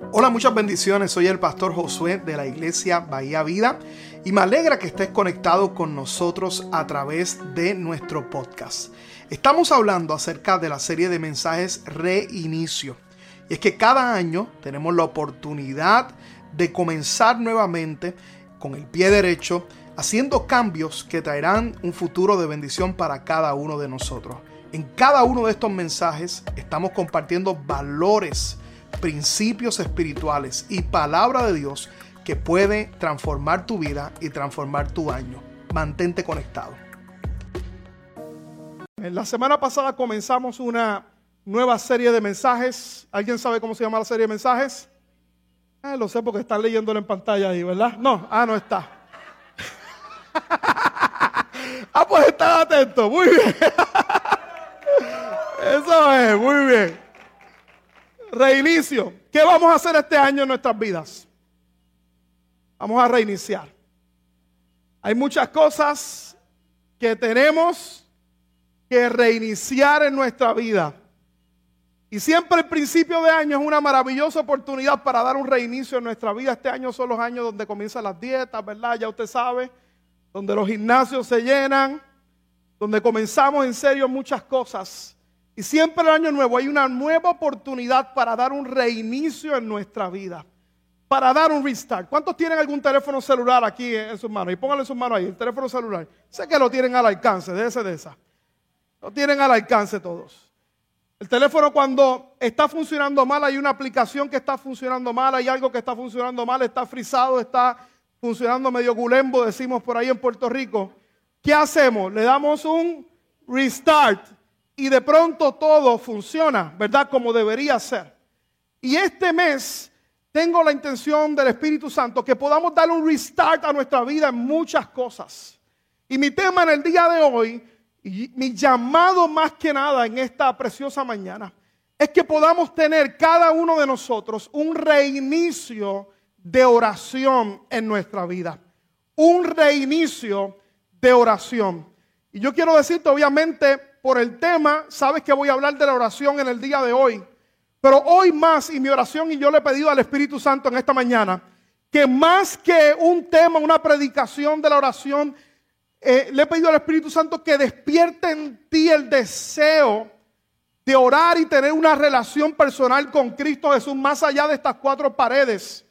Hola, muchas bendiciones. Soy el pastor Josué de la iglesia Bahía Vida y me alegra que estés conectado con nosotros a través de nuestro podcast. Estamos hablando acerca de la serie de mensajes Reinicio. Y es que cada año tenemos la oportunidad de comenzar nuevamente con el pie derecho, haciendo cambios que traerán un futuro de bendición para cada uno de nosotros. En cada uno de estos mensajes estamos compartiendo valores, principios espirituales y palabra de Dios que puede transformar tu vida y transformar tu año. Mantente conectado. En la semana pasada comenzamos una nueva serie de mensajes. ¿Alguien sabe cómo se llama la serie de mensajes? Ah, lo sé porque están leyéndolo en pantalla ahí, ¿verdad? No, ah, no está. ah, pues están atentos. Muy bien. Eso es, muy bien. Reinicio. ¿Qué vamos a hacer este año en nuestras vidas? Vamos a reiniciar. Hay muchas cosas que tenemos que reiniciar en nuestra vida. Y siempre el principio de año es una maravillosa oportunidad para dar un reinicio en nuestra vida. Este año son los años donde comienzan las dietas, ¿verdad? Ya usted sabe, donde los gimnasios se llenan, donde comenzamos en serio muchas cosas. Y siempre el año nuevo hay una nueva oportunidad para dar un reinicio en nuestra vida. Para dar un restart. ¿Cuántos tienen algún teléfono celular aquí en sus manos? Y pónganlo en sus manos ahí, el teléfono celular. Sé que lo tienen al alcance, de ese, de esa. Lo tienen al alcance todos. El teléfono cuando está funcionando mal, hay una aplicación que está funcionando mal, hay algo que está funcionando mal, está frisado, está funcionando medio gulembo, decimos por ahí en Puerto Rico. ¿Qué hacemos? Le damos un restart y de pronto todo funciona, ¿verdad? Como debería ser. Y este mes tengo la intención del Espíritu Santo que podamos darle un restart a nuestra vida en muchas cosas. Y mi tema en el día de hoy, y mi llamado más que nada en esta preciosa mañana, es que podamos tener cada uno de nosotros un reinicio de oración en nuestra vida. Un reinicio de oración. Y yo quiero decirte, obviamente, por el tema, sabes que voy a hablar de la oración en el día de hoy. Pero hoy más, y mi oración, y yo le he pedido al Espíritu Santo en esta mañana, que más que un tema, una predicación de la oración, eh, le he pedido al Espíritu Santo que despierte en ti el deseo de orar y tener una relación personal con Cristo Jesús más allá de estas cuatro paredes.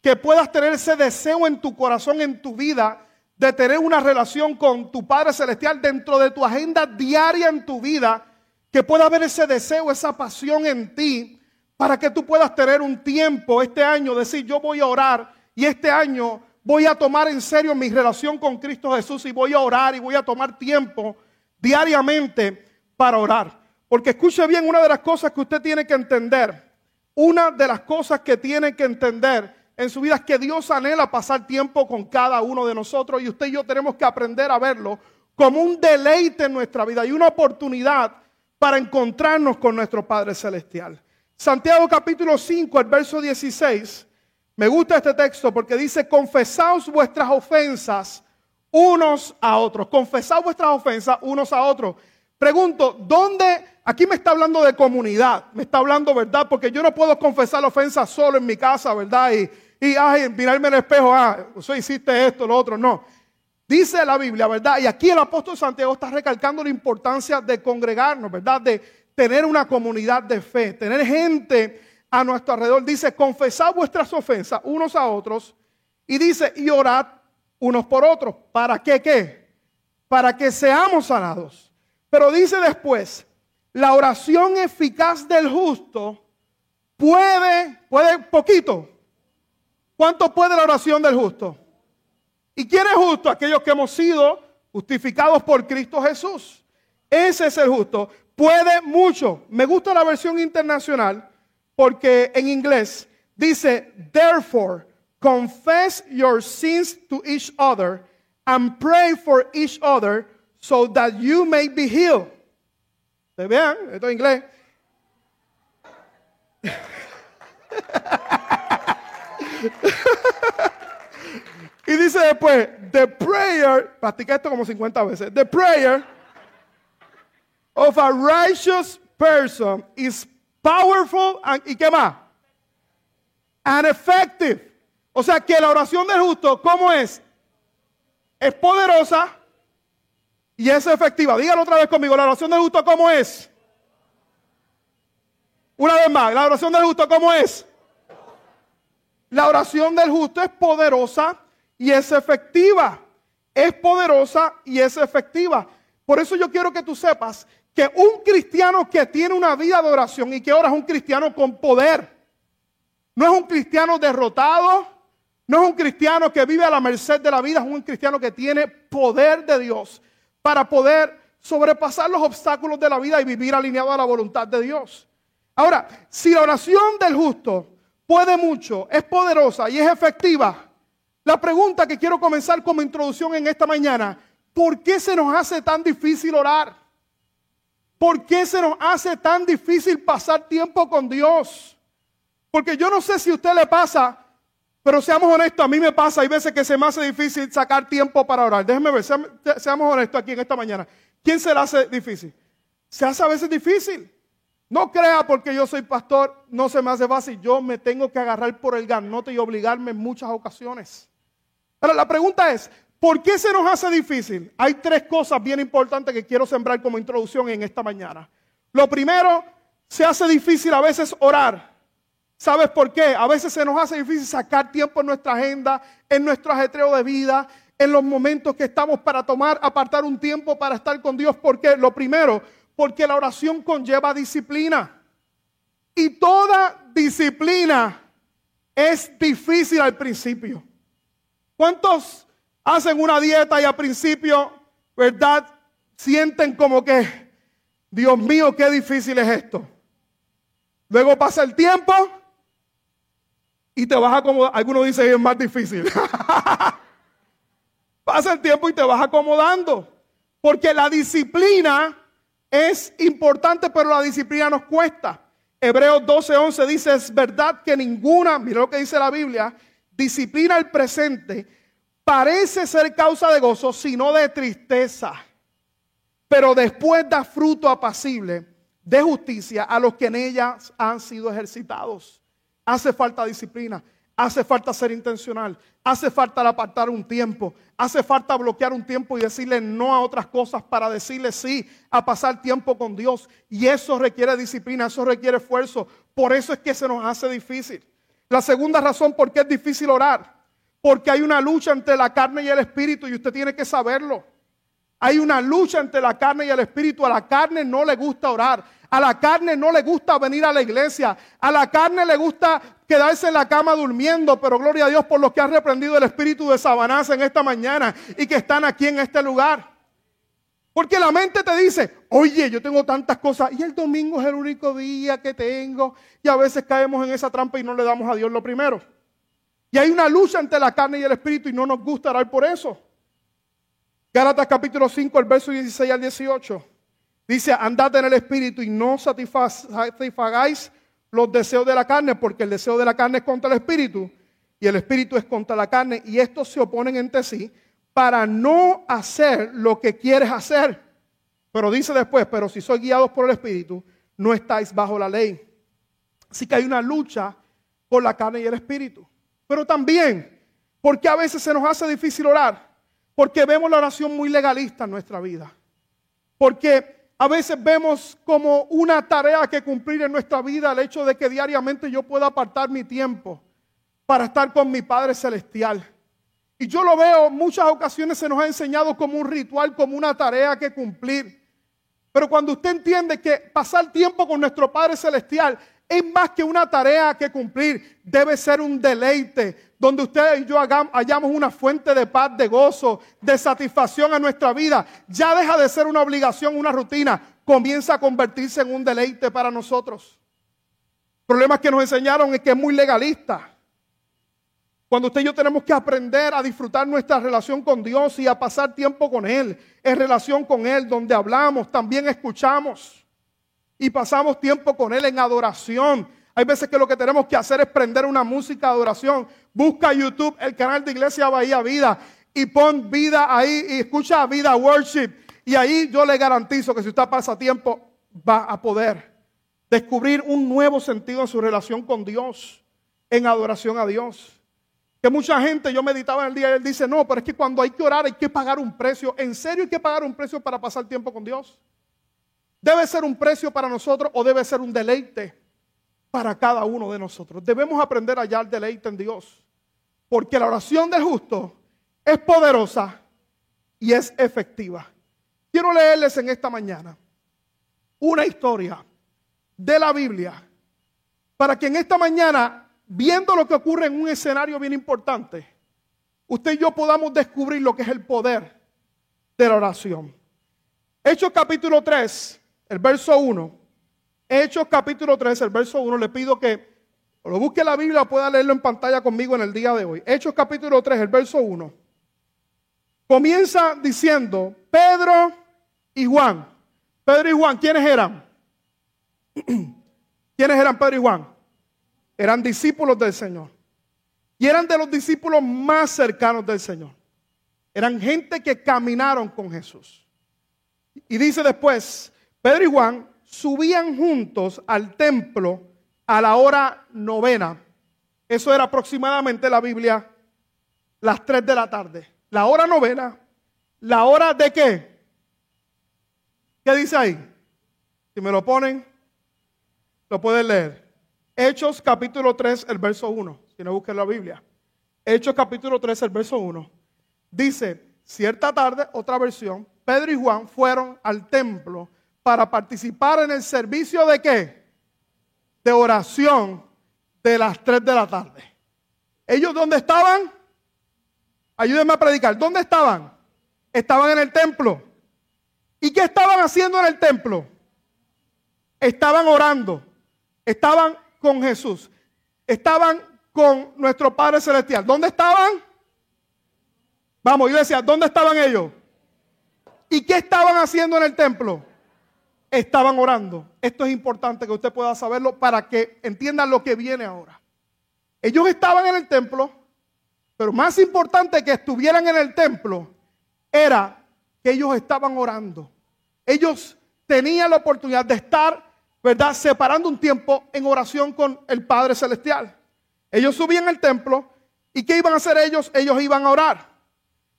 Que puedas tener ese deseo en tu corazón, en tu vida, de tener una relación con tu Padre Celestial dentro de tu agenda diaria en tu vida, que pueda haber ese deseo, esa pasión en ti, para que tú puedas tener un tiempo este año, decir, yo voy a orar y este año voy a tomar en serio mi relación con Cristo Jesús y voy a orar y voy a tomar tiempo diariamente para orar. Porque escuche bien una de las cosas que usted tiene que entender, una de las cosas que tiene que entender en su vida es que Dios anhela pasar tiempo con cada uno de nosotros y usted y yo tenemos que aprender a verlo como un deleite en nuestra vida y una oportunidad para encontrarnos con nuestro Padre Celestial. Santiago capítulo 5, el verso 16. Me gusta este texto porque dice, confesaos vuestras ofensas unos a otros. Confesaos vuestras ofensas unos a otros. Pregunto, ¿dónde? Aquí me está hablando de comunidad, me está hablando, ¿verdad? Porque yo no puedo confesar la ofensa solo en mi casa, ¿verdad? Y, y ay, mirarme en el espejo, ah, tú hiciste esto, lo otro. No. Dice la Biblia, ¿verdad? Y aquí el apóstol Santiago está recalcando la importancia de congregarnos, ¿verdad? De tener una comunidad de fe, tener gente a nuestro alrededor. Dice, confesad vuestras ofensas unos a otros. Y dice, y orad unos por otros. ¿Para qué qué? Para que seamos sanados. Pero dice después, la oración eficaz del justo puede, puede poquito, ¿Cuánto puede la oración del justo? ¿Y quién es justo? Aquellos que hemos sido justificados por Cristo Jesús. Ese es el justo. Puede mucho. Me gusta la versión internacional porque en inglés dice, therefore, confess your sins to each other and pray for each other so that you may be healed. ¿Se vean? Esto es inglés. y dice después, the prayer, practica esto como 50 veces, the prayer of a righteous person is powerful ¿y qué más? and effective. O sea que la oración del justo, ¿cómo es? Es poderosa y es efectiva. Dígalo otra vez conmigo, la oración del justo, ¿cómo es? Una vez más, la oración del justo, ¿cómo es? La oración del justo es poderosa y es efectiva. Es poderosa y es efectiva. Por eso yo quiero que tú sepas que un cristiano que tiene una vida de oración y que ahora es un cristiano con poder, no es un cristiano derrotado, no es un cristiano que vive a la merced de la vida, es un cristiano que tiene poder de Dios para poder sobrepasar los obstáculos de la vida y vivir alineado a la voluntad de Dios. Ahora, si la oración del justo puede mucho, es poderosa y es efectiva, la pregunta que quiero comenzar como introducción en esta mañana, ¿por qué se nos hace tan difícil orar? ¿Por qué se nos hace tan difícil pasar tiempo con Dios? Porque yo no sé si a usted le pasa, pero seamos honestos, a mí me pasa, hay veces que se me hace difícil sacar tiempo para orar. Déjenme ver, seamos honestos aquí en esta mañana. ¿Quién se le hace difícil? Se hace a veces difícil. No crea porque yo soy pastor, no se me hace fácil. Yo me tengo que agarrar por el ganote y obligarme en muchas ocasiones. Ahora, la pregunta es, ¿Por qué se nos hace difícil? Hay tres cosas bien importantes que quiero sembrar como introducción en esta mañana. Lo primero, se hace difícil a veces orar. ¿Sabes por qué? A veces se nos hace difícil sacar tiempo en nuestra agenda, en nuestro ajetreo de vida, en los momentos que estamos para tomar, apartar un tiempo para estar con Dios. ¿Por qué? Lo primero, porque la oración conlleva disciplina. Y toda disciplina es difícil al principio. ¿Cuántos hacen una dieta y al principio, ¿verdad? Sienten como que, Dios mío, qué difícil es esto. Luego pasa el tiempo y te vas a acomodar. Algunos dicen es más difícil. pasa el tiempo y te vas acomodando. Porque la disciplina es importante, pero la disciplina nos cuesta. Hebreos 12:11 dice, es verdad que ninguna, mira lo que dice la Biblia, disciplina el presente parece ser causa de gozo, sino de tristeza. Pero después da fruto apacible de justicia a los que en ellas han sido ejercitados. Hace falta disciplina, hace falta ser intencional, hace falta apartar un tiempo, hace falta bloquear un tiempo y decirle no a otras cosas para decirle sí a pasar tiempo con Dios. Y eso requiere disciplina, eso requiere esfuerzo. Por eso es que se nos hace difícil. La segunda razón por qué es difícil orar porque hay una lucha entre la carne y el espíritu y usted tiene que saberlo. Hay una lucha entre la carne y el espíritu. A la carne no le gusta orar. A la carne no le gusta venir a la iglesia. A la carne le gusta quedarse en la cama durmiendo. Pero gloria a Dios por los que ha reprendido el espíritu de Sabanás en esta mañana y que están aquí en este lugar. Porque la mente te dice, oye, yo tengo tantas cosas y el domingo es el único día que tengo. Y a veces caemos en esa trampa y no le damos a Dios lo primero. Y hay una lucha entre la carne y el espíritu y no nos gusta orar por eso. Gálatas capítulo 5, el verso 16 al 18. Dice, andad en el espíritu y no satisfagáis los deseos de la carne, porque el deseo de la carne es contra el espíritu y el espíritu es contra la carne y estos se oponen entre sí para no hacer lo que quieres hacer. Pero dice después, pero si sois guiados por el espíritu, no estáis bajo la ley. Así que hay una lucha por la carne y el espíritu. Pero también, porque a veces se nos hace difícil orar, porque vemos la oración muy legalista en nuestra vida. Porque a veces vemos como una tarea que cumplir en nuestra vida el hecho de que diariamente yo pueda apartar mi tiempo para estar con mi Padre Celestial. Y yo lo veo, muchas ocasiones se nos ha enseñado como un ritual, como una tarea que cumplir. Pero cuando usted entiende que pasar tiempo con nuestro Padre Celestial es más que una tarea que cumplir, debe ser un deleite, donde usted y yo hallamos una fuente de paz, de gozo, de satisfacción a nuestra vida. Ya deja de ser una obligación, una rutina, comienza a convertirse en un deleite para nosotros. Problemas que nos enseñaron es que es muy legalista. Cuando usted y yo tenemos que aprender a disfrutar nuestra relación con Dios y a pasar tiempo con Él, en relación con Él, donde hablamos, también escuchamos y pasamos tiempo con Él en adoración. Hay veces que lo que tenemos que hacer es prender una música de adoración. Busca YouTube el canal de Iglesia Bahía Vida y pon vida ahí y escucha vida worship. Y ahí yo le garantizo que si usted pasa tiempo va a poder descubrir un nuevo sentido en su relación con Dios. en adoración a Dios. Que mucha gente, yo meditaba en el día y él dice, no, pero es que cuando hay que orar hay que pagar un precio. ¿En serio hay que pagar un precio para pasar tiempo con Dios? ¿Debe ser un precio para nosotros o debe ser un deleite para cada uno de nosotros? Debemos aprender a hallar deleite en Dios. Porque la oración del justo es poderosa y es efectiva. Quiero leerles en esta mañana una historia de la Biblia para que en esta mañana viendo lo que ocurre en un escenario bien importante, usted y yo podamos descubrir lo que es el poder de la oración. Hechos capítulo 3, el verso 1. Hechos capítulo 3, el verso 1. Le pido que lo busque la Biblia o pueda leerlo en pantalla conmigo en el día de hoy. Hechos capítulo 3, el verso 1. Comienza diciendo, Pedro y Juan. Pedro y Juan, ¿quiénes eran? ¿Quiénes eran Pedro y Juan? eran discípulos del Señor. Y eran de los discípulos más cercanos del Señor. Eran gente que caminaron con Jesús. Y dice después, Pedro y Juan subían juntos al templo a la hora novena. Eso era aproximadamente la Biblia, las 3 de la tarde. La hora novena, la hora de qué? ¿Qué dice ahí? Si me lo ponen, lo pueden leer. Hechos capítulo 3, el verso 1. Si no busquen la Biblia. Hechos capítulo 3, el verso 1. Dice, cierta tarde, otra versión, Pedro y Juan fueron al templo para participar en el servicio de qué? De oración de las 3 de la tarde. ¿Ellos dónde estaban? Ayúdenme a predicar. ¿Dónde estaban? Estaban en el templo. ¿Y qué estaban haciendo en el templo? Estaban orando. Estaban con Jesús. Estaban con nuestro Padre Celestial. ¿Dónde estaban? Vamos, iglesia, ¿dónde estaban ellos? ¿Y qué estaban haciendo en el templo? Estaban orando. Esto es importante que usted pueda saberlo para que entiendan lo que viene ahora. Ellos estaban en el templo, pero más importante que estuvieran en el templo era que ellos estaban orando. Ellos tenían la oportunidad de estar ¿verdad? Separando un tiempo en oración con el Padre Celestial. Ellos subían al templo y ¿qué iban a hacer ellos? Ellos iban a orar.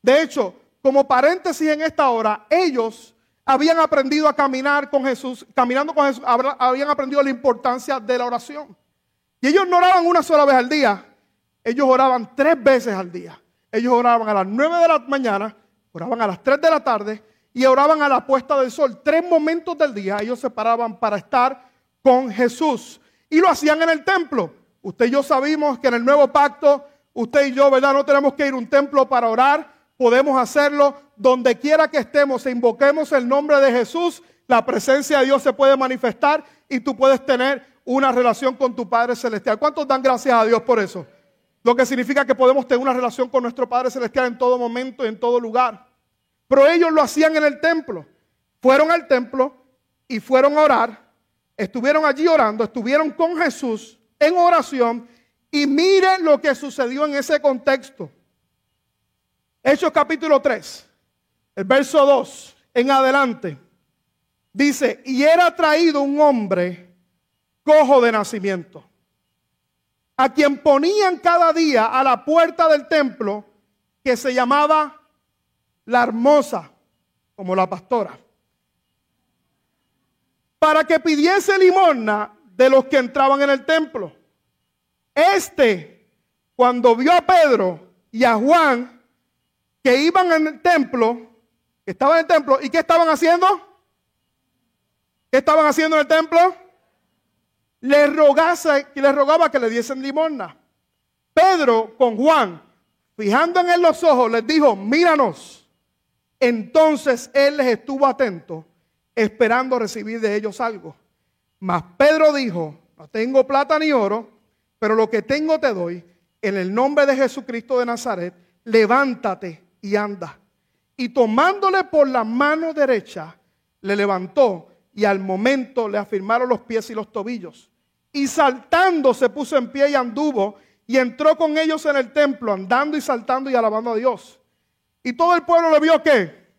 De hecho, como paréntesis en esta hora, ellos habían aprendido a caminar con Jesús, caminando con Jesús, habían aprendido la importancia de la oración. Y ellos no oraban una sola vez al día, ellos oraban tres veces al día. Ellos oraban a las nueve de la mañana, oraban a las tres de la tarde y oraban a la puesta del sol. Tres momentos del día ellos se paraban para estar con Jesús. Y lo hacían en el templo. Usted y yo sabemos que en el nuevo pacto, usted y yo, ¿verdad? No tenemos que ir a un templo para orar. Podemos hacerlo donde quiera que estemos e invoquemos el nombre de Jesús. La presencia de Dios se puede manifestar y tú puedes tener una relación con tu Padre Celestial. ¿Cuántos dan gracias a Dios por eso? Lo que significa que podemos tener una relación con nuestro Padre Celestial en todo momento y en todo lugar. Pero ellos lo hacían en el templo. Fueron al templo y fueron a orar. Estuvieron allí orando, estuvieron con Jesús en oración. Y miren lo que sucedió en ese contexto. Hechos capítulo 3, el verso 2 en adelante. Dice, y era traído un hombre cojo de nacimiento, a quien ponían cada día a la puerta del templo, que se llamaba la hermosa, como la pastora, para que pidiese limosna de los que entraban en el templo. Este, cuando vio a Pedro y a Juan que iban en el templo, estaban en el templo, ¿y qué estaban haciendo? ¿Qué estaban haciendo en el templo? Le, rogase, le rogaba que le diesen limosna. Pedro con Juan, fijando en él los ojos, les dijo, míranos. Entonces él les estuvo atento, esperando recibir de ellos algo. Mas Pedro dijo, no tengo plata ni oro, pero lo que tengo te doy. En el nombre de Jesucristo de Nazaret, levántate y anda. Y tomándole por la mano derecha, le levantó y al momento le afirmaron los pies y los tobillos. Y saltando se puso en pie y anduvo y entró con ellos en el templo, andando y saltando y alabando a Dios. Y todo el pueblo le vio que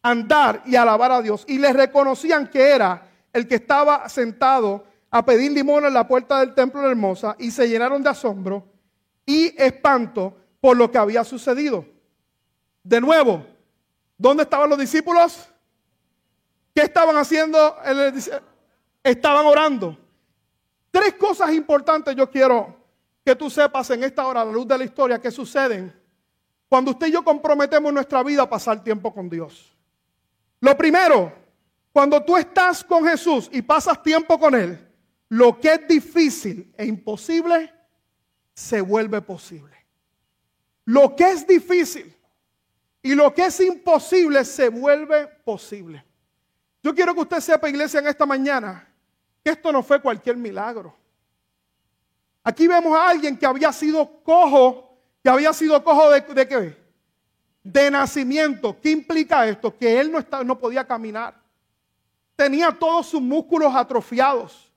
andar y alabar a Dios. Y le reconocían que era el que estaba sentado a pedir limón en la puerta del templo de Hermosa y se llenaron de asombro y espanto por lo que había sucedido. De nuevo, ¿dónde estaban los discípulos? ¿Qué estaban haciendo? Estaban orando. Tres cosas importantes yo quiero que tú sepas en esta hora, a la luz de la historia, que suceden cuando usted y yo comprometemos nuestra vida a pasar tiempo con Dios. Lo primero, cuando tú estás con Jesús y pasas tiempo con Él, lo que es difícil e imposible se vuelve posible. Lo que es difícil y lo que es imposible se vuelve posible. Yo quiero que usted sepa, iglesia, en esta mañana, que esto no fue cualquier milagro. Aquí vemos a alguien que había sido cojo, que había sido cojo de, qué? De nacimiento. ¿Qué implica esto? Que él no, no podía caminar. Tenía todos sus músculos atrofiados.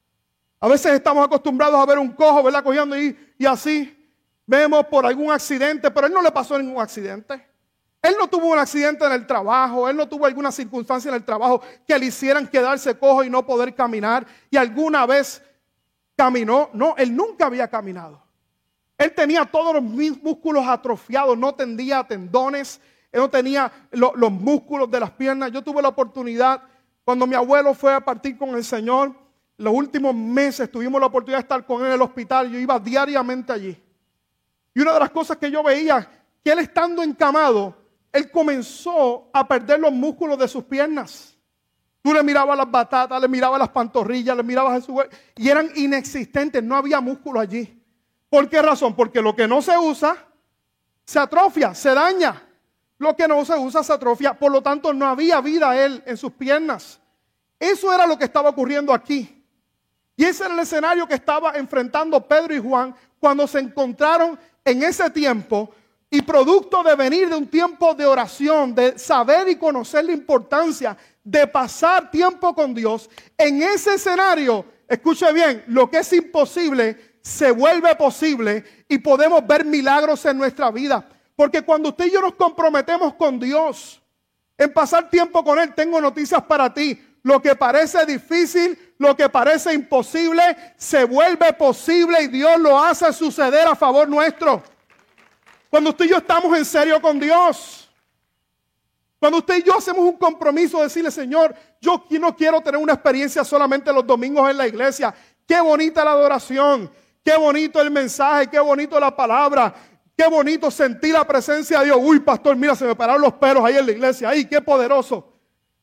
A veces estamos acostumbrados a ver un cojo, ¿verdad? Cogiendo y, y así. Vemos por algún accidente, pero él no le pasó ningún accidente. Él no tuvo un accidente en el trabajo, él no tuvo alguna circunstancia en el trabajo que le hicieran quedarse cojo y no poder caminar. Y alguna vez caminó. No, él nunca había caminado. Él tenía todos los músculos atrofiados, no tendía tendones, él no tenía los músculos de las piernas. Yo tuve la oportunidad, cuando mi abuelo fue a partir con el Señor, los últimos meses tuvimos la oportunidad de estar con él en el hospital. Yo iba diariamente allí. Y una de las cosas que yo veía, que él estando encamado, él comenzó a perder los músculos de sus piernas. Tú le mirabas las batatas, le mirabas las pantorrillas, le mirabas a su y eran inexistentes, no había músculo allí. ¿Por qué razón? Porque lo que no se usa se atrofia, se daña. Lo que no se usa se atrofia, por lo tanto no había vida él en sus piernas. Eso era lo que estaba ocurriendo aquí. Y ese era el escenario que estaba enfrentando Pedro y Juan cuando se encontraron en ese tiempo y producto de venir de un tiempo de oración, de saber y conocer la importancia de pasar tiempo con Dios, en ese escenario, escuche bien, lo que es imposible se vuelve posible y podemos ver milagros en nuestra vida. Porque cuando usted y yo nos comprometemos con Dios en pasar tiempo con Él, tengo noticias para ti. Lo que parece difícil, lo que parece imposible, se vuelve posible y Dios lo hace suceder a favor nuestro. Cuando usted y yo estamos en serio con Dios. Cuando usted y yo hacemos un compromiso de decirle, Señor, yo no quiero tener una experiencia solamente los domingos en la iglesia. Qué bonita la adoración, qué bonito el mensaje, qué bonito la palabra, qué bonito sentir la presencia de Dios. Uy, pastor, mira, se me pararon los pelos ahí en la iglesia. Ay, qué poderoso.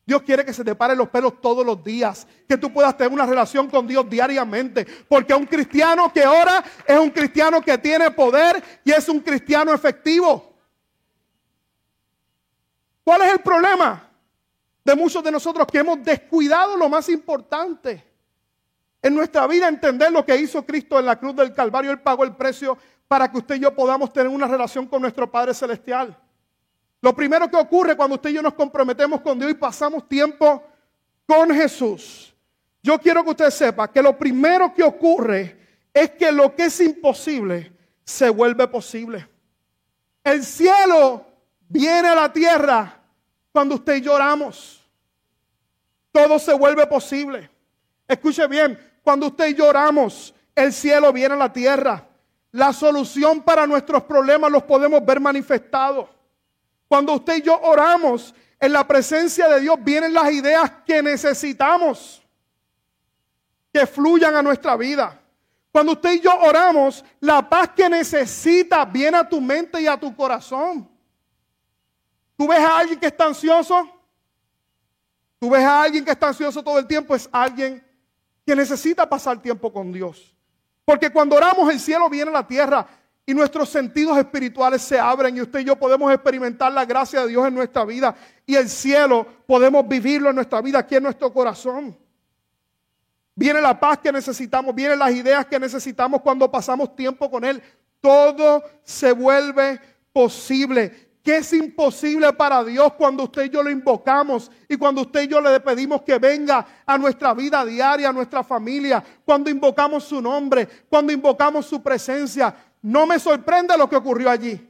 Dios quiere que se te paren los pelos todos los días, que tú puedas tener una relación con Dios diariamente, porque un cristiano que ora es un cristiano que tiene poder y es un cristiano efectivo. ¿Cuál es el problema de muchos de nosotros que hemos descuidado lo más importante? En nuestra vida entender lo que hizo Cristo en la cruz del Calvario, Él pagó el precio para que usted y yo podamos tener una relación con nuestro Padre Celestial. Lo primero que ocurre cuando usted y yo nos comprometemos con Dios y pasamos tiempo con Jesús, yo quiero que usted sepa que lo primero que ocurre es que lo que es imposible se vuelve posible. El cielo viene a la tierra cuando usted y yo oramos. Todo se vuelve posible. Escuche bien, cuando usted y yo oramos, el cielo viene a la tierra. La solución para nuestros problemas los podemos ver manifestados. Cuando usted y yo oramos, en la presencia de Dios vienen las ideas que necesitamos que fluyan a nuestra vida. Cuando usted y yo oramos, la paz que necesita viene a tu mente y a tu corazón. ¿Tú ves a alguien que está ansioso? ¿Tú ves a alguien que está ansioso todo el tiempo? Es alguien que necesita pasar tiempo con Dios. Porque cuando oramos el cielo viene a la tierra y nuestros sentidos espirituales se abren y usted y yo podemos experimentar la gracia de Dios en nuestra vida y el cielo podemos vivirlo en nuestra vida, aquí en nuestro corazón. Viene la paz que necesitamos, vienen las ideas que necesitamos cuando pasamos tiempo con Él. Todo se vuelve posible. ¿Qué es imposible para Dios cuando usted y yo lo invocamos y cuando usted y yo le pedimos que venga a nuestra vida diaria, a nuestra familia, cuando invocamos su nombre, cuando invocamos su presencia? No me sorprende lo que ocurrió allí.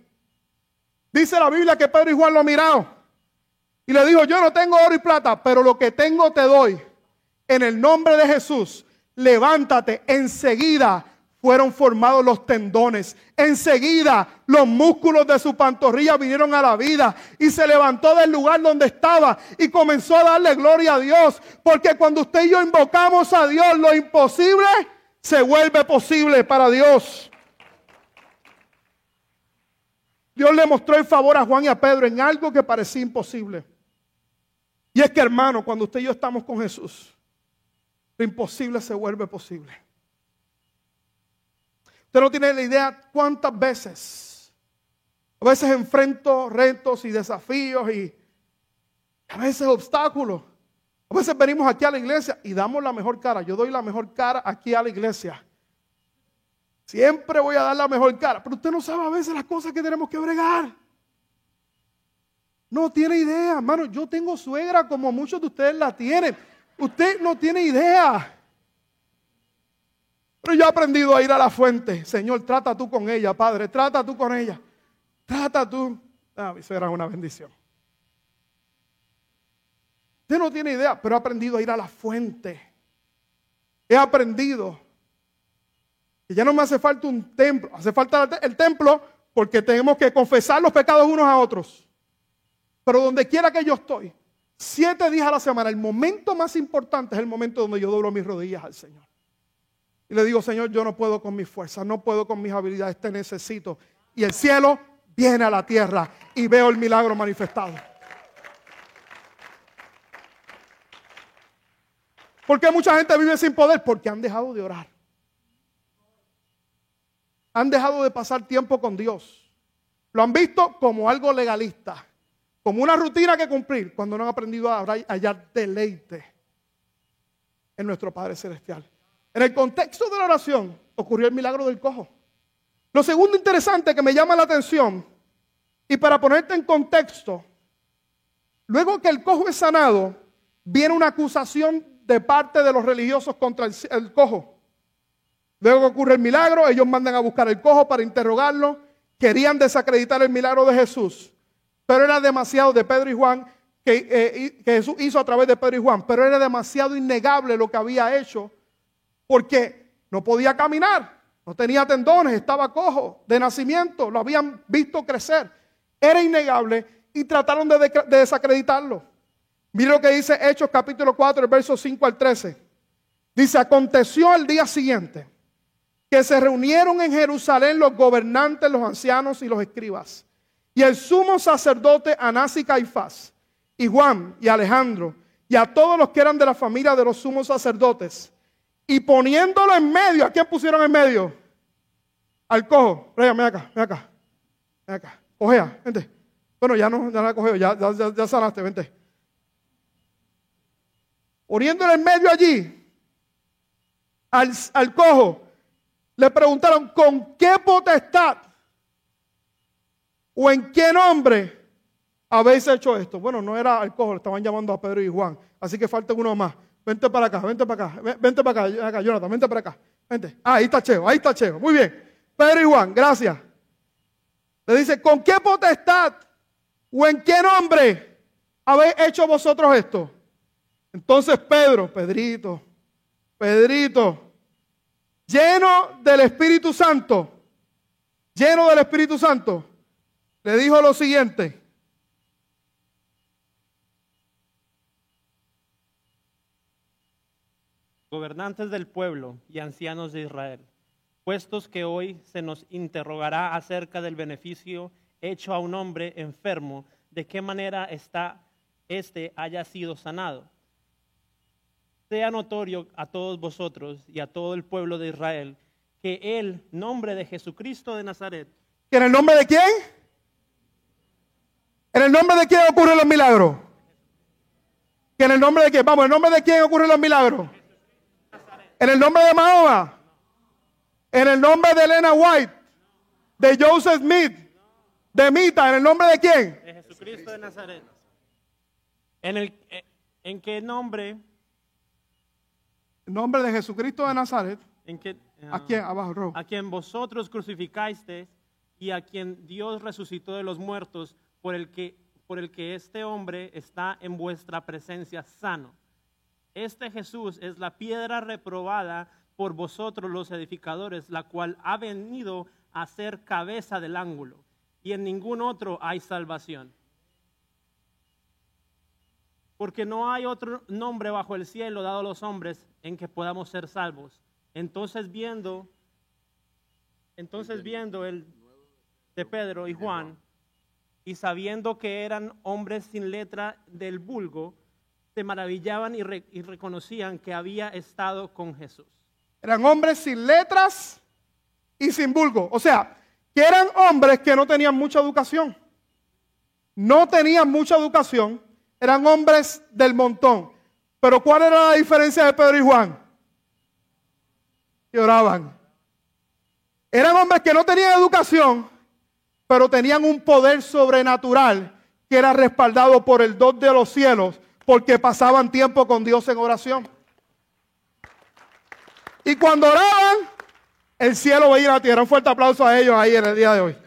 Dice la Biblia que Pedro y Juan lo miraron y le dijo, yo no tengo oro y plata, pero lo que tengo te doy. En el nombre de Jesús, levántate. Enseguida fueron formados los tendones. Enseguida los músculos de su pantorrilla vinieron a la vida y se levantó del lugar donde estaba y comenzó a darle gloria a Dios. Porque cuando usted y yo invocamos a Dios, lo imposible se vuelve posible para Dios. Dios le mostró el favor a Juan y a Pedro en algo que parecía imposible. Y es que hermano, cuando usted y yo estamos con Jesús, lo imposible se vuelve posible. Usted no tiene la idea cuántas veces, a veces enfrento retos y desafíos y a veces obstáculos. A veces venimos aquí a la iglesia y damos la mejor cara. Yo doy la mejor cara aquí a la iglesia. Siempre voy a dar la mejor cara. Pero usted no sabe a veces las cosas que tenemos que bregar. No tiene idea, hermano. Yo tengo suegra como muchos de ustedes la tienen. Usted no tiene idea. Pero yo he aprendido a ir a la fuente. Señor, trata tú con ella, Padre. Trata tú con ella. Trata tú. Ah, eso era una bendición. Usted no tiene idea, pero he aprendido a ir a la fuente. He aprendido que ya no me hace falta un templo. Hace falta el templo porque tenemos que confesar los pecados unos a otros. Pero donde quiera que yo estoy, siete días a la semana, el momento más importante es el momento donde yo doblo mis rodillas al Señor. Y le digo, Señor, yo no puedo con mis fuerzas, no puedo con mis habilidades, te necesito. Y el cielo viene a la tierra y veo el milagro manifestado. ¿Por qué mucha gente vive sin poder? Porque han dejado de orar. Han dejado de pasar tiempo con Dios. Lo han visto como algo legalista, como una rutina que cumplir, cuando no han aprendido a hallar deleite en nuestro Padre Celestial. En el contexto de la oración ocurrió el milagro del cojo. Lo segundo interesante que me llama la atención, y para ponerte en contexto, luego que el cojo es sanado, viene una acusación de parte de los religiosos contra el, cojo. Luego que ocurre el milagro, ellos mandan a buscar el cojo para interrogarlo. Querían desacreditar el milagro de Jesús, pero era demasiado de Pedro y Juan que, eh, que Jesús hizo a través de Pedro y Juan, pero era demasiado innegable lo que había hecho porque no podía caminar, no tenía tendones, estaba cojo de nacimiento, lo habían visto crecer. Era innegable y trataron de, desacreditarlo. Mire lo que dice Hechos capítulo 4, el verso 5 al 13. Dice, aconteció el día siguiente que se reunieron en Jerusalén los gobernantes, los ancianos y los escribas. Y el sumo sacerdote Anás y Caifás, y Juan y Alejandro, y a todos los que eran de la familia de los sumos sacerdotes, y poniéndolo en medio, ¿a quién pusieron en medio? Al cojo. ven acá, ven acá. Ven acá. Cogea, vente. Bueno, ya no, ya la cogeo, ya, ya, ya sanaste, vente. Poniéndolo en medio allí, al, al cojo, le preguntaron, ¿con qué potestad o en qué nombre habéis hecho esto? Bueno, no era al cojo, le estaban llamando a Pedro y Juan, así que falta uno más. Vente para acá, vente para acá, vente para acá, acá, Jonathan, vente para acá. Vente. Ah, ahí está Cheo, ahí está Cheo. Muy bien. Pedro y Juan, gracias. Le dice, ¿con qué potestad o en qué nombre habéis hecho vosotros esto? Entonces Pedro, Pedrito, Pedrito, lleno del Espíritu Santo, lleno del Espíritu Santo, le dijo lo siguiente. gobernantes del pueblo y ancianos de Israel, puestos que hoy se nos interrogará acerca del beneficio hecho a un hombre enfermo, de qué manera está este haya sido sanado. Sea notorio a todos vosotros y a todo el pueblo de Israel que el nombre de Jesucristo de Nazaret. ¿En el nombre de quién? ¿En el nombre de quién ocurren los milagros? ¿Que en el nombre de quién? Vamos, ¿en el nombre de quién ocurren los milagros? En el nombre de Mahoma. En el nombre de Elena White. De Joseph Smith. De Mita. ¿En el nombre de quién? De Jesucristo de Nazaret. ¿En, el, en qué nombre? En nombre de Jesucristo de Nazaret. ¿En qué, ¿A quién? Abajo, A quien vosotros crucificaste y a quien Dios resucitó de los muertos, por el que, por el que este hombre está en vuestra presencia sano. Este Jesús es la piedra reprobada por vosotros los edificadores, la cual ha venido a ser cabeza del ángulo, y en ningún otro hay salvación. Porque no hay otro nombre bajo el cielo dado a los hombres en que podamos ser salvos. Entonces viendo, entonces viendo el de Pedro y Juan, y sabiendo que eran hombres sin letra del vulgo, se maravillaban y, re- y reconocían que había estado con Jesús. Eran hombres sin letras y sin vulgo. O sea, que eran hombres que no tenían mucha educación. No tenían mucha educación. Eran hombres del montón. Pero ¿cuál era la diferencia de Pedro y Juan? Que oraban. Eran hombres que no tenían educación, pero tenían un poder sobrenatural que era respaldado por el don de los cielos, porque pasaban tiempo con Dios en oración. Y cuando oraban, el cielo veía la tierra. Un fuerte aplauso a ellos ahí en el día de hoy.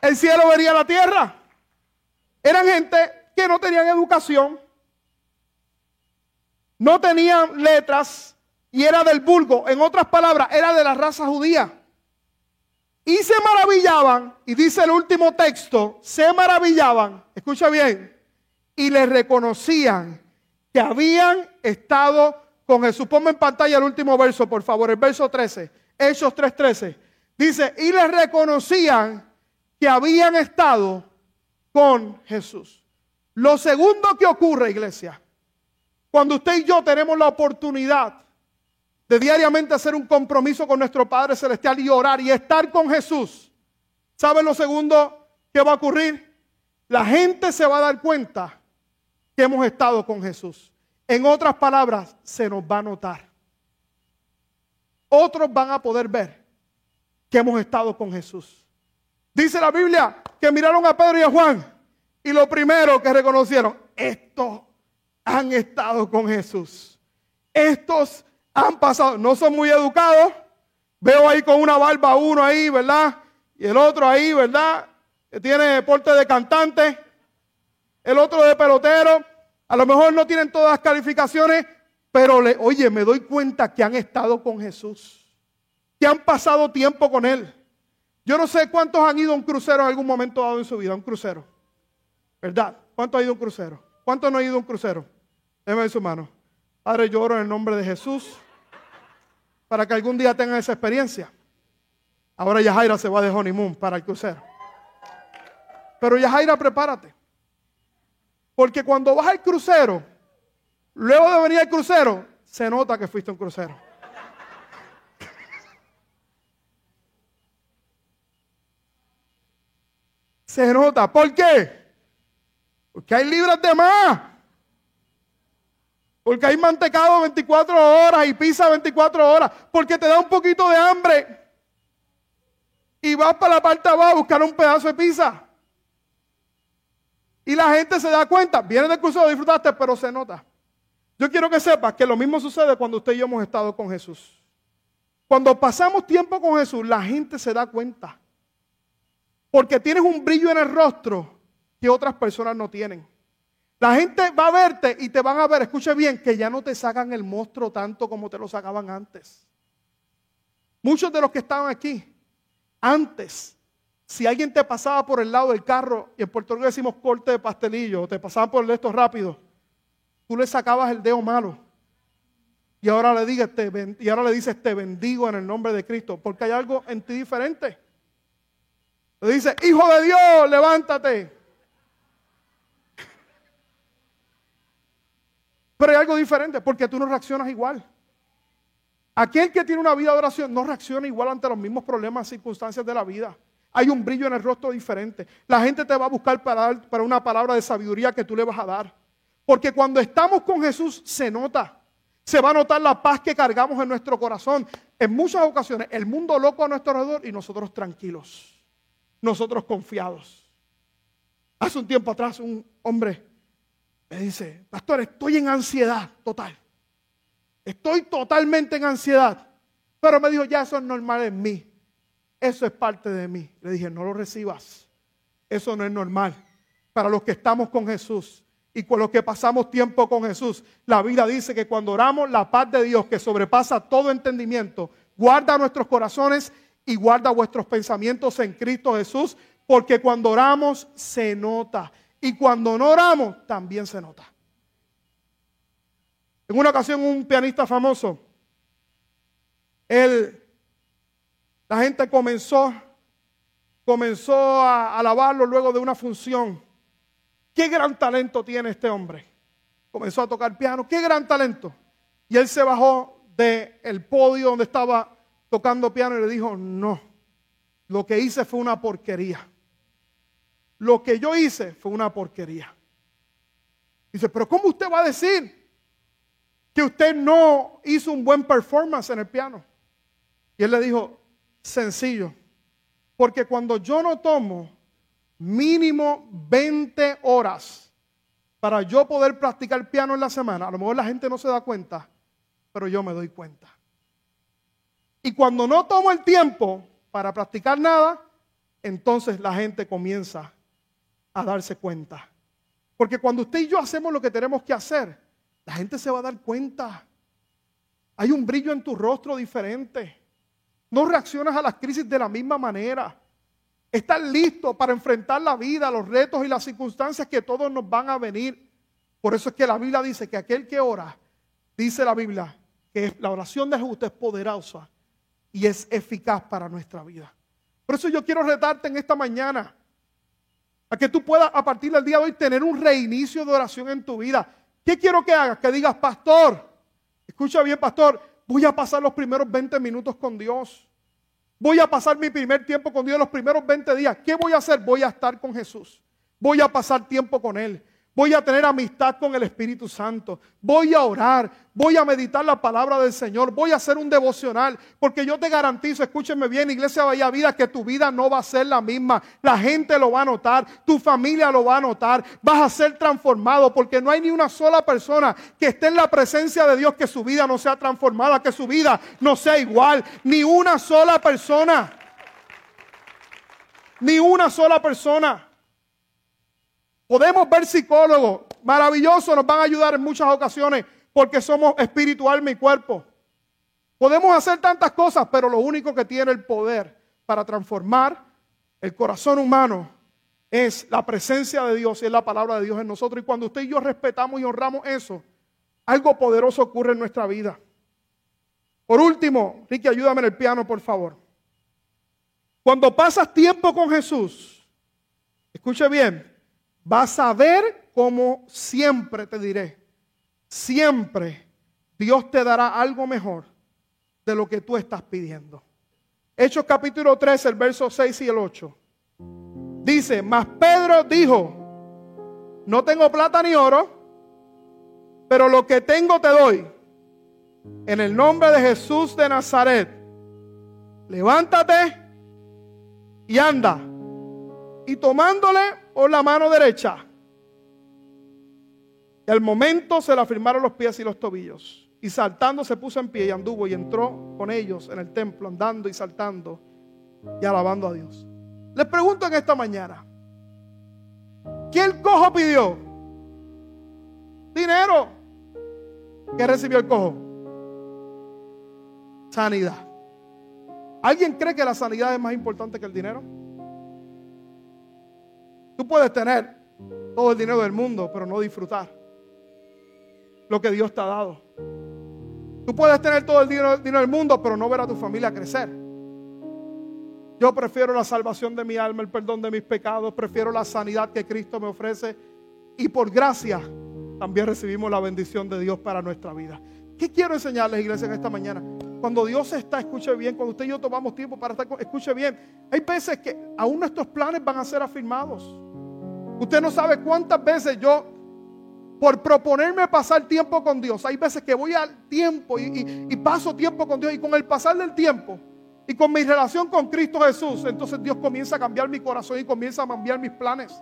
El cielo vería la tierra. Eran gente que no tenían educación, no tenían letras y era del vulgo. En otras palabras, era de la raza judía. Y se maravillaban, y dice el último texto, se maravillaban, escucha bien, y le reconocían que habían estado con Jesús. Ponme en pantalla el último verso, por favor, el verso 13, Hechos 3:13. Dice, y le reconocían que habían estado con Jesús. Lo segundo que ocurre, iglesia, cuando usted y yo tenemos la oportunidad de diariamente hacer un compromiso con nuestro Padre Celestial y orar y estar con Jesús, ¿saben lo segundo que va a ocurrir? La gente se va a dar cuenta que hemos estado con Jesús. En otras palabras, se nos va a notar. Otros van a poder ver que hemos estado con Jesús. Dice la Biblia que miraron a Pedro y a Juan y lo primero que reconocieron, estos han estado con Jesús. Estos han pasado, no son muy educados. Veo ahí con una barba uno ahí, ¿verdad? Y el otro ahí, ¿verdad? Que tiene porte de cantante. El otro de pelotero. A lo mejor no tienen todas las calificaciones, pero oye, me doy cuenta que han estado con Jesús. Que han pasado tiempo con Él. Yo no sé cuántos han ido a un crucero en algún momento dado en su vida, un crucero. ¿Verdad? ¿Cuántos han ido un crucero? ¿Cuántos no han ido un crucero? Déjame ver su mano. Padre, yo oro en el nombre de Jesús para que algún día tengan esa experiencia. Ahora Yajaira se va de honeymoon para el crucero. Pero Yajaira, prepárate. Porque cuando vas al crucero, luego de venir al crucero, se nota que fuiste un crucero. Se nota. ¿Por qué? Porque hay libras de más. Porque hay mantecado 24 horas y pizza 24 horas. Porque te da un poquito de hambre. Y vas para la parte abajo a buscar un pedazo de pizza. Y la gente se da cuenta. Viene del curso, disfrutaste, pero se nota. Yo quiero que sepas que lo mismo sucede cuando usted y yo hemos estado con Jesús. Cuando pasamos tiempo con Jesús, la gente se da cuenta. Porque tienes un brillo en el rostro que otras personas no tienen. La gente va a verte y te van a ver, escuche bien, que ya no te sacan el monstruo tanto como te lo sacaban antes. Muchos de los que estaban aquí, antes, si alguien te pasaba por el lado del carro, y en Puerto Rico decimos corte de pastelillo, o te pasaban por el estos rápido, tú le sacabas el dedo malo. Y ahora le digas, te y ahora le dices, te bendigo en el nombre de Cristo, porque hay algo en ti diferente. Le dice, hijo de Dios, levántate. Pero hay algo diferente, porque tú no reaccionas igual. Aquel que tiene una vida de oración no reacciona igual ante los mismos problemas, circunstancias de la vida. Hay un brillo en el rostro diferente. La gente te va a buscar para una palabra de sabiduría que tú le vas a dar. Porque cuando estamos con Jesús se nota. Se va a notar la paz que cargamos en nuestro corazón. En muchas ocasiones el mundo loco a nuestro alrededor y nosotros tranquilos. Nosotros confiados. Hace un tiempo atrás un hombre me dice, pastor, estoy en ansiedad total. Estoy totalmente en ansiedad. Pero me dijo, ya eso es normal en mí. Eso es parte de mí. Le dije, no lo recibas. Eso no es normal. Para los que estamos con Jesús, y con los que pasamos tiempo con Jesús. La Biblia dice que cuando oramos, la paz de Dios que sobrepasa todo entendimiento, guarda nuestros corazones y guarda vuestros pensamientos en Cristo Jesús, porque cuando oramos se nota y cuando no oramos también se nota. En una ocasión un pianista famoso, él, la gente comenzó, comenzó a alabarlo luego de una función. Qué gran talento tiene este hombre. Comenzó a tocar piano, qué gran talento. Y él se bajó del podio donde estaba tocando piano y le dijo, no, lo que hice fue una porquería. Lo que yo hice fue una porquería. Dice, pero ¿cómo usted va a decir que usted no hizo un buen performance en el piano. Y él le dijo, sencillo, porque cuando yo no tomo mínimo 20 horas para yo poder practicar piano en la semana, a lo mejor la gente no se da cuenta, pero yo me doy cuenta. Y cuando no tomo el tiempo para practicar nada, entonces la gente comienza a darse cuenta. Porque cuando usted y yo hacemos lo que tenemos que hacer, la gente se va a dar cuenta. Hay un brillo en tu rostro diferente. No reaccionas a las crisis de la misma manera. Estás listo para enfrentar la vida, los retos y las circunstancias que todos nos van a venir. Por eso es que la Biblia dice que aquel que ora, dice la Biblia, que la oración de justo es poderosa y es eficaz para nuestra vida. Por eso yo quiero retarte en esta mañana a que tú puedas a partir del día de hoy tener un reinicio de oración en tu vida. ¿Qué quiero que hagas? Que digas, pastor, escucha bien, pastor, voy a pasar los primeros 20 minutos con Dios. Voy a pasar mi primer tiempo con Dios los primeros 20 días. ¿Qué voy a hacer? Voy a estar con Jesús. Voy a pasar tiempo con Él. Voy a tener amistad con el Espíritu Santo. Voy a orar. Voy a meditar la palabra del Señor. Voy a hacer un devocional. Porque yo te garantizo, escúchenme bien, Iglesia Vaya Vida, que tu vida no va a ser la misma. La gente lo va a notar. Tu familia lo va a notar. Vas a ser transformado. Porque no hay ni una sola persona que esté en la presencia de Dios que su vida no sea transformada, que su vida no sea igual. Ni una sola persona. Ni una sola persona. Podemos ver psicólogos, maravillosos, nos van a ayudar en muchas ocasiones porque somos espíritu, alma y cuerpo. Podemos hacer tantas cosas, pero lo único que tiene el poder para transformar el corazón humano es la presencia de Dios y es la palabra de Dios en nosotros. Y cuando usted y yo respetamos y honramos eso, algo poderoso ocurre en nuestra vida. Por último, Ricky, ayúdame en el piano, por favor. Cuando pasas tiempo con Jesús, escuche bien, vas a ver como siempre te diré, siempre Dios te dará algo mejor de lo que tú estás pidiendo. Hechos capítulo 3, el verso 6 y el 8. Dice, mas Pedro dijo, no tengo plata ni oro, pero lo que tengo te doy. En el nombre de Jesús de Nazaret, levántate y anda. Y tomándole por la mano derecha. Y al momento se le afirmaron los pies y los tobillos. Y saltando se puso en pie y anduvo y entró con ellos en el templo, andando y saltando y alabando a Dios. Les pregunto en esta mañana, ¿qué el cojo pidió? Dinero. ¿Qué recibió el cojo? Sanidad. ¿Alguien cree que la sanidad es más importante que el dinero? Tú puedes tener todo el dinero del mundo, pero no disfrutar lo que Dios te ha dado. Tú puedes tener todo el dinero, del mundo, pero no ver a tu familia crecer. Yo prefiero la salvación de mi alma, el perdón de mis pecados, prefiero la sanidad que Cristo me ofrece. Y por gracia también recibimos la bendición de Dios para nuestra vida. ¿Qué quiero enseñarles, iglesia, en esta mañana? Cuando Dios está, escuche bien, cuando usted y yo tomamos tiempo para estar, escuche bien, hay veces que aún nuestros planes van a ser afirmados. Usted no sabe cuántas veces yo, por proponerme pasar tiempo con Dios, hay veces que voy al tiempo y, paso tiempo con Dios y con el pasar del tiempo y con mi relación con Cristo Jesús, entonces Dios comienza a cambiar mi corazón y comienza a cambiar mis planes.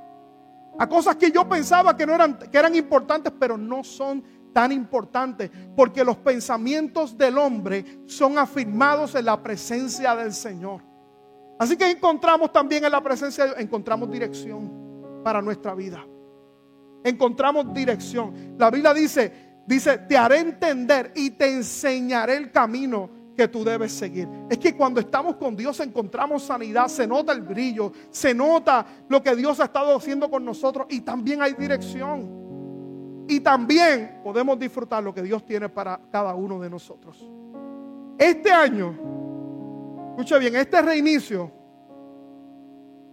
A cosas que yo pensaba que no eran, que eran importantes, pero no son tan importantes, porque los pensamientos del hombre son afirmados en la presencia del Señor. Así que encontramos también en la presencia encontramos dirección para nuestra vida. encontramos dirección. La Biblia dice, dice, te haré entender y te enseñaré el camino que tú debes seguir. Es que cuando estamos con Dios encontramos sanidad, se nota el brillo, se nota lo que Dios ha estado haciendo con nosotros y también hay dirección. Y también podemos disfrutar lo que Dios tiene para cada uno de nosotros. Este año, escucha bien, este reinicio,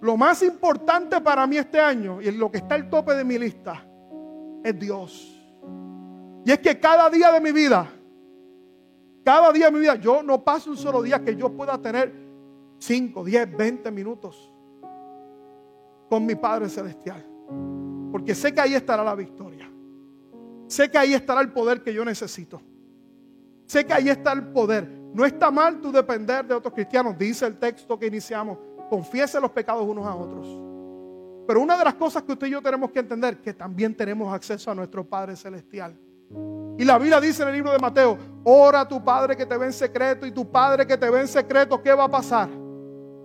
lo más importante para mí este año y lo que está al tope de mi lista es Dios. Y es que cada día de mi vida, cada día de mi vida, yo no paso un solo día que yo pueda tener 5, 10, 20 minutos con mi Padre Celestial. Porque sé que ahí estará la victoria. Sé que ahí estará el poder que yo necesito. Sé que ahí está el poder. No está mal tú depender de otros cristianos. Dice el texto que iniciamos. Confiese los pecados unos a otros. Pero una de las cosas que usted y yo tenemos que entender, que también tenemos acceso a nuestro Padre Celestial. Y la Biblia dice en el libro de Mateo, ora a tu Padre que te ve en secreto y tu Padre que te ve en secreto, ¿qué va a pasar?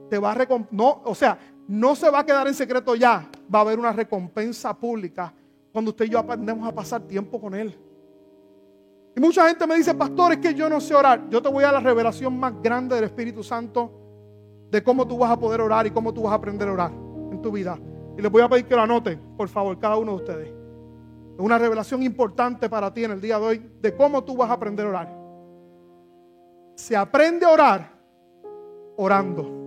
Te va a no, o sea, no se va a quedar en secreto ya, va a haber una recompensa pública cuando usted y yo aprendemos a pasar tiempo con Él. Y mucha gente me dice, pastor, es que yo no sé orar. Yo te voy a la revelación más grande del Espíritu Santo de cómo tú vas a poder orar y cómo tú vas a aprender a orar en tu vida. Y les voy a pedir que lo anoten, por favor, cada uno de ustedes. Es una revelación importante para ti en el día de hoy de cómo tú vas a aprender a orar. Se aprende a orar orando.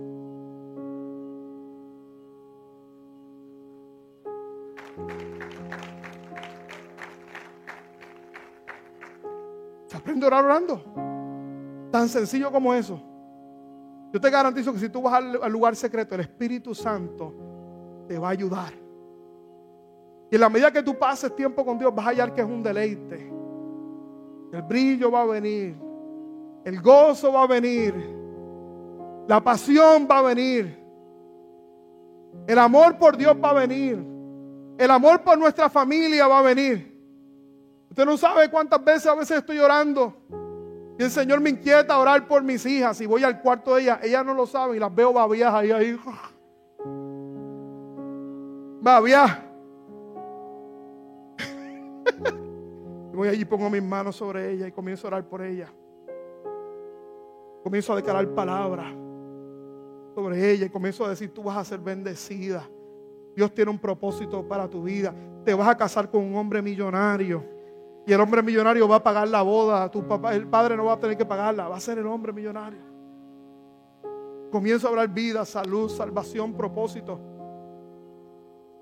aprende a orar orando. Tan sencillo como eso. Yo te garantizo que si tú vas al, lugar secreto, el Espíritu Santo te va a ayudar. Y en la medida que tú pases tiempo con Dios, vas a hallar que es un deleite. El brillo va a venir. El gozo va a venir. La pasión va a venir. El amor por Dios va a venir. El amor por nuestra familia va a venir. Usted no sabe cuántas veces a veces estoy orando. Y el Señor me inquieta orar por mis hijas. Y voy al cuarto de ellas, ellas no lo saben y las veo babias ahí, ahí. Babias. voy allí, pongo mis manos sobre ella y comienzo a orar por ella. Comienzo a declarar palabras sobre ella y comienzo a decir, tú vas a ser bendecida. Dios tiene un propósito para tu vida. Te vas a casar con un hombre millonario. Y el hombre millonario va a pagar la boda. Tu papá, el padre no va a tener que pagarla. Va a ser el hombre millonario. Comienzo a hablar vida, salud, salvación, propósito.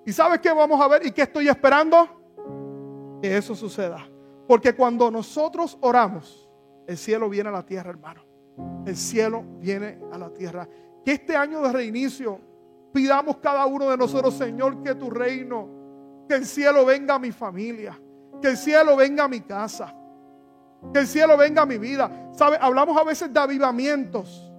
¿Y sabes qué vamos a ver? ¿Y qué estoy esperando? Que eso suceda. Porque cuando nosotros oramos, el cielo viene a la tierra, hermano. El cielo viene a la tierra. Que este año de reinicio pidamos cada uno de nosotros, Señor, que tu reino, que el cielo venga a mi familia que el cielo venga a mi casa. Que el cielo venga a mi vida. ¿Sabe? Hablamos a veces de avivamientos.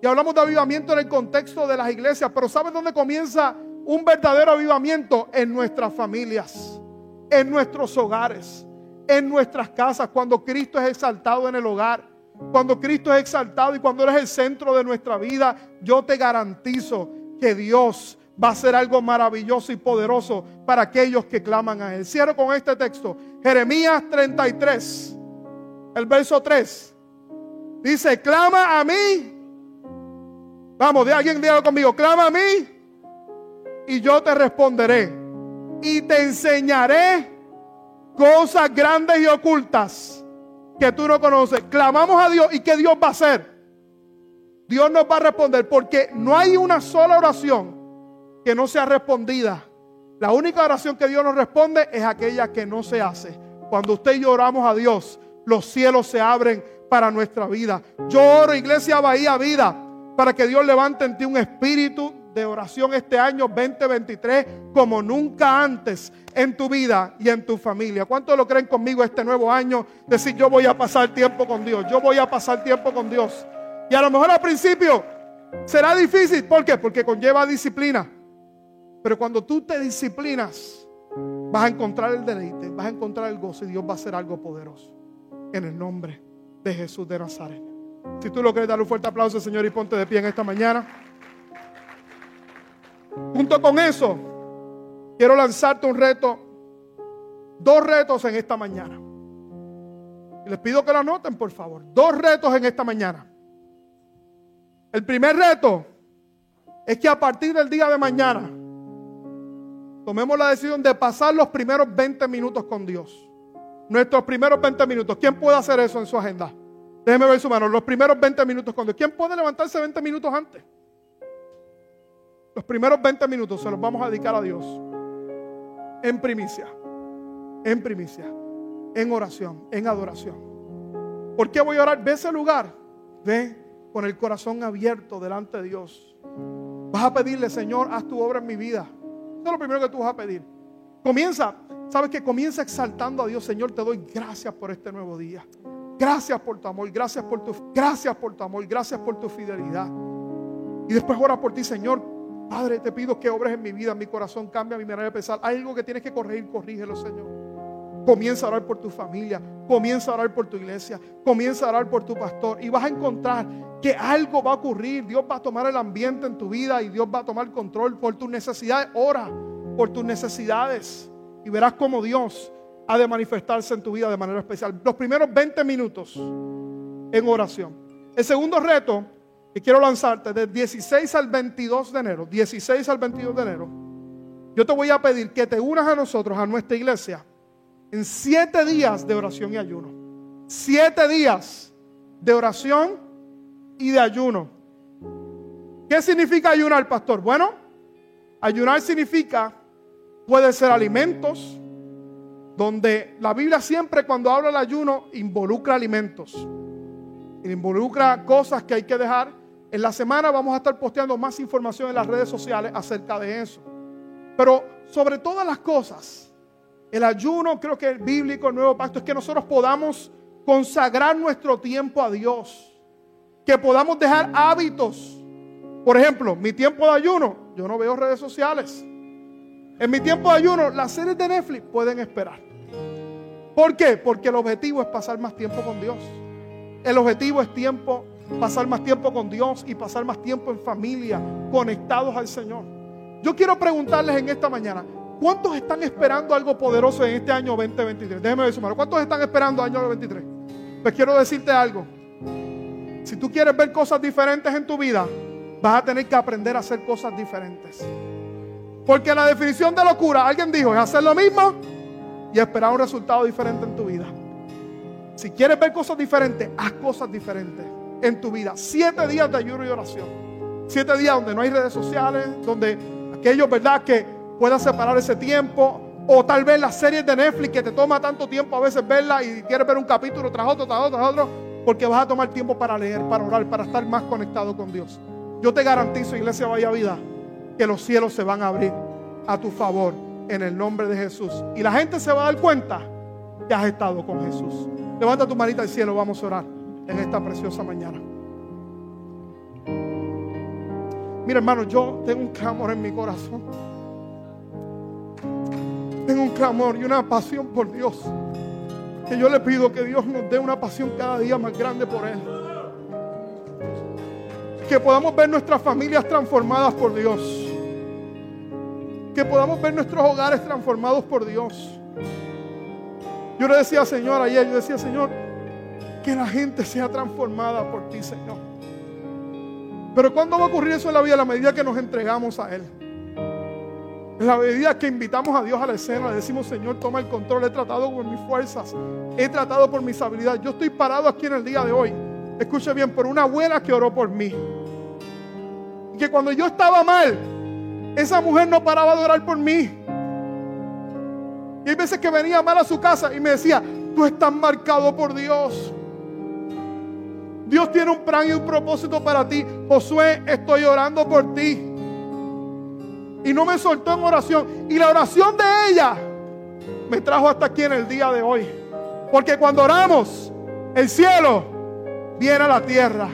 Y hablamos de avivamiento en el contexto de las iglesias. Pero ¿sabe dónde comienza un verdadero avivamiento? En nuestras familias. En nuestros hogares. En nuestras casas. Cuando Cristo es exaltado en el hogar. Cuando Cristo es exaltado y cuando eres el centro de nuestra vida. Yo te garantizo que Dios va a ser algo maravilloso y poderoso para aquellos que claman a Él. Cierro con este texto. Jeremías 33, el verso 3. Dice, clama a mí. Vamos, de alguien dígalo conmigo, clama a mí y yo te responderé. Y te enseñaré cosas grandes y ocultas que tú no conoces. Clamamos a Dios y ¿qué Dios va a hacer? Dios nos va a responder porque no hay una sola oración que no sea respondida. La única oración que Dios nos responde es aquella que no se hace. Cuando usted y yo oramos a Dios, los cielos se abren para nuestra vida. Yo oro, Iglesia Bahía Vida, para que Dios levante en ti un espíritu de oración este año 2023 como nunca antes en tu vida y en tu familia. ¿Cuántos lo creen conmigo este nuevo año? Decir, yo voy a pasar tiempo con Dios, yo voy a pasar tiempo con Dios. Y a lo mejor al principio será difícil. ¿Por qué? Porque conlleva disciplina. Pero cuando tú te disciplinas, vas a encontrar el deleite, vas a encontrar el gozo y Dios va a hacer algo poderoso. En el nombre de Jesús de Nazaret. Si tú lo quieres, dar un fuerte aplauso, Señor, y ponte de pie en esta mañana. Junto con eso, quiero lanzarte un reto, dos retos en esta mañana. Y les pido que lo anoten, por favor. Dos retos en esta mañana. El primer reto es que a partir del día de mañana tomemos la decisión de pasar los primeros 20 minutos con Dios. Nuestros primeros 20 minutos. ¿Quién puede hacer eso en su agenda? Déjeme ver su mano. Los primeros 20 minutos con Dios. ¿Quién puede levantarse 20 minutos antes? Los primeros 20 minutos se los vamos a dedicar a Dios. En primicia. En primicia. En oración. En adoración. ¿Por qué voy a orar? Ve ese lugar. Ve con el corazón abierto delante de Dios. Vas a pedirle, Señor, haz tu obra en mi vida. Eso es lo primero que tú vas a pedir. Comienza, sabes que comienza exaltando a Dios, Señor, te doy gracias por este nuevo día. Gracias por tu amor, gracias por tu, gracias por tu amor, gracias por tu fidelidad. Y después ora por ti, Señor. Padre, te pido que obres en mi vida, mi corazón, cambia mi manera de pensar. Hay algo que tienes que corregir, corrígelo, Señor. Comienza a orar por tu familia, comienza a orar por tu iglesia, comienza a orar por tu pastor y vas a encontrar que algo va a ocurrir. Dios va a tomar el ambiente en tu vida y Dios va a tomar control por tus necesidades. Ora por tus necesidades y verás cómo Dios ha de manifestarse en tu vida de manera especial. Los primeros 20 minutos en oración. El segundo reto que quiero lanzarte, del 16 al 22 de enero, 16 al 22 de enero, yo te voy a pedir que te unas a nosotros, a nuestra iglesia, en siete días de oración y ayuno. Siete días de oración y de ayuno. ¿Qué significa ayunar, pastor? Bueno, ayunar significa, puede ser alimentos, donde la Biblia siempre cuando habla del ayuno involucra alimentos, involucra cosas que hay que dejar. En la semana vamos a estar posteando más información en las redes sociales acerca de eso. Pero sobre todas las cosas, el ayuno, creo que el bíblico, el nuevo pacto, es que nosotros podamos consagrar nuestro tiempo a Dios. Que podamos dejar hábitos. Por ejemplo, mi tiempo de ayuno, yo no veo redes sociales. En mi tiempo de ayuno, las series de Netflix pueden esperar. ¿Por qué? Porque el objetivo es pasar más tiempo con Dios. El objetivo es tiempo, pasar más tiempo con Dios y pasar más tiempo en familia, conectados al Señor. Yo quiero preguntarles en esta mañana, ¿Cuántos están esperando algo poderoso en este año 2023? Déjeme ver su mano. ¿Cuántos están esperando año 2023? Pues quiero decirte algo. Si tú quieres ver cosas diferentes en tu vida, vas a tener que aprender a hacer cosas diferentes. Porque la definición de locura, alguien dijo, es hacer lo mismo y esperar un resultado diferente en tu vida. Si quieres ver cosas diferentes, haz cosas diferentes en tu vida. Siete días de ayuno y oración. Siete días donde no hay redes sociales, donde aquellos, ¿verdad? Que puedas separar ese tiempo. O tal vez las series de Netflix que te toma tanto tiempo a veces verla y quieres ver un capítulo tras otro, tras otro, tras otro, porque vas a tomar tiempo para leer, para orar, para estar más conectado con Dios. Yo te garantizo, Iglesia Vaya Vida, que los cielos se van a abrir a tu favor en el nombre de Jesús. Y la gente se va a dar cuenta que has estado con Jesús. Levanta tu manita al cielo, vamos a orar en esta preciosa mañana. Mira, hermano, yo tengo un clamor en mi corazón tengo un clamor y una pasión por Dios. Que yo le pido que Dios nos dé una pasión cada día más grande por Él. Que podamos ver nuestras familias transformadas por Dios. Que podamos ver nuestros hogares transformados por Dios. Yo le decía, Señor, ayer, yo decía, Señor, que la gente sea transformada por ti, Señor. Pero ¿cuándo va a ocurrir eso en la vida? A la medida que nos entregamos a Él. La medida que invitamos a Dios a la escena, le decimos, Señor, toma el control. He tratado con mis fuerzas, he tratado por mis habilidades. Yo estoy parado aquí en el día de hoy. Escuche bien, por una abuela que oró por mí. Y que cuando yo estaba mal, esa mujer no paraba de orar por mí. Y hay veces que venía mal a su casa y me decía, tú estás marcado por Dios. Dios tiene un plan y un propósito para ti. Josué, estoy orando por ti y no me soltó en oración. Y la oración de ella me trajo hasta aquí en el día de hoy. Porque cuando oramos, el cielo viene a la tierra.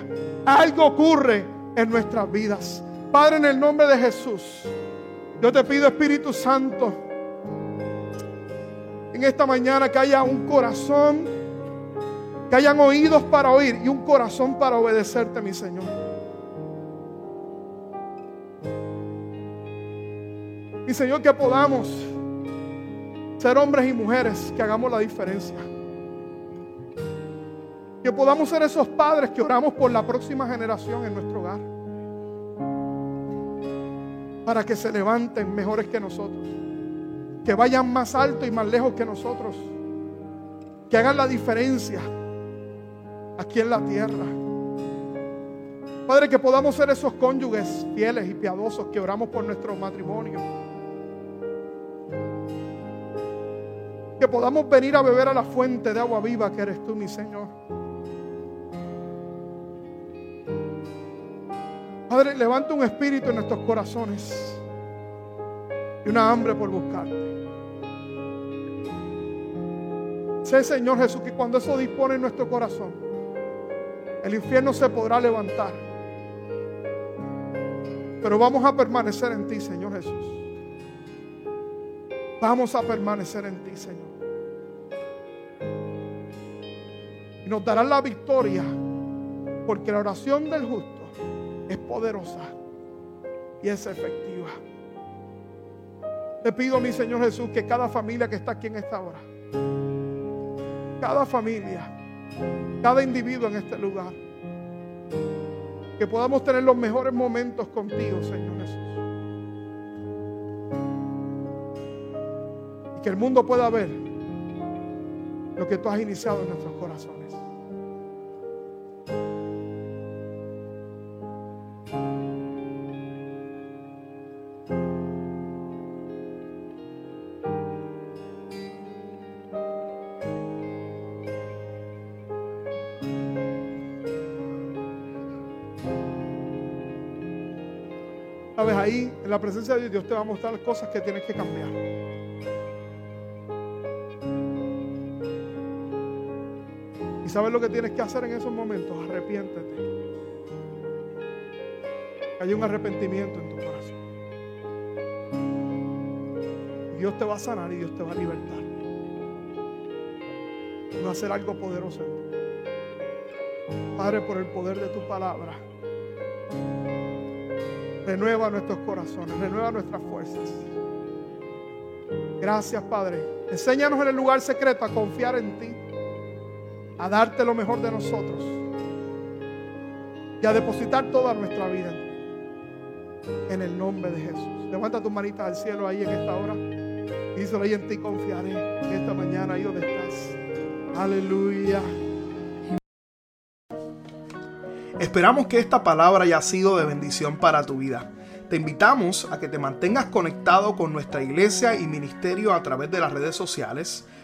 Algo ocurre en nuestras vidas. Padre, en el nombre de Jesús, yo te pido, Espíritu Santo, en esta mañana que haya un corazón, que hayan oídos para oír y un corazón para obedecerte, mi Señor. Y Señor, que podamos ser hombres y mujeres que hagamos la diferencia. Que podamos ser esos padres que oramos por la próxima generación en nuestro hogar. Para que se levanten mejores que nosotros. Que vayan más alto y más lejos que nosotros. Que hagan la diferencia aquí en la tierra. Padre, que podamos ser esos cónyuges fieles y piadosos que oramos por nuestro matrimonio. Que podamos venir a beber a la fuente de agua viva que eres tú, mi Señor. Padre, levanta un espíritu en nuestros corazones y una hambre por buscarte. Sé, Señor Jesús, que cuando eso dispone en nuestro corazón, el infierno se podrá levantar. Pero vamos a permanecer en ti, Señor Jesús. Vamos a permanecer en ti, Señor. Y nos darán la victoria, porque la oración del justo es poderosa y es efectiva. Te pido, mi Señor Jesús, que cada familia que está aquí en esta hora, cada familia, cada individuo en este lugar, que podamos tener los mejores momentos contigo, Señor Jesús. Que el mundo pueda ver lo que tú has iniciado en nuestros corazones. Sabes, ahí en la presencia de Dios, te va a mostrar cosas que tienes que cambiar. Sabes lo que tienes que hacer en esos momentos, arrepiéntete. Haya un arrepentimiento en tu corazón. Dios te va a sanar y Dios te va a libertar. Va a hacer algo poderoso. Padre, por el poder de tu palabra. Renueva nuestros corazones, renueva nuestras fuerzas. Gracias, Padre. Enséñanos en el lugar secreto a confiar en ti, a darte lo mejor de nosotros y a depositar toda nuestra vida en el nombre de Jesús. Levanta tus manitas al cielo ahí en esta hora. Díselo ahí en ti confiaré en esta mañana ahí donde estás. Aleluya. Esperamos que esta palabra haya sido de bendición para tu vida. Te invitamos a que te mantengas conectado con nuestra iglesia y ministerio a través de las redes sociales.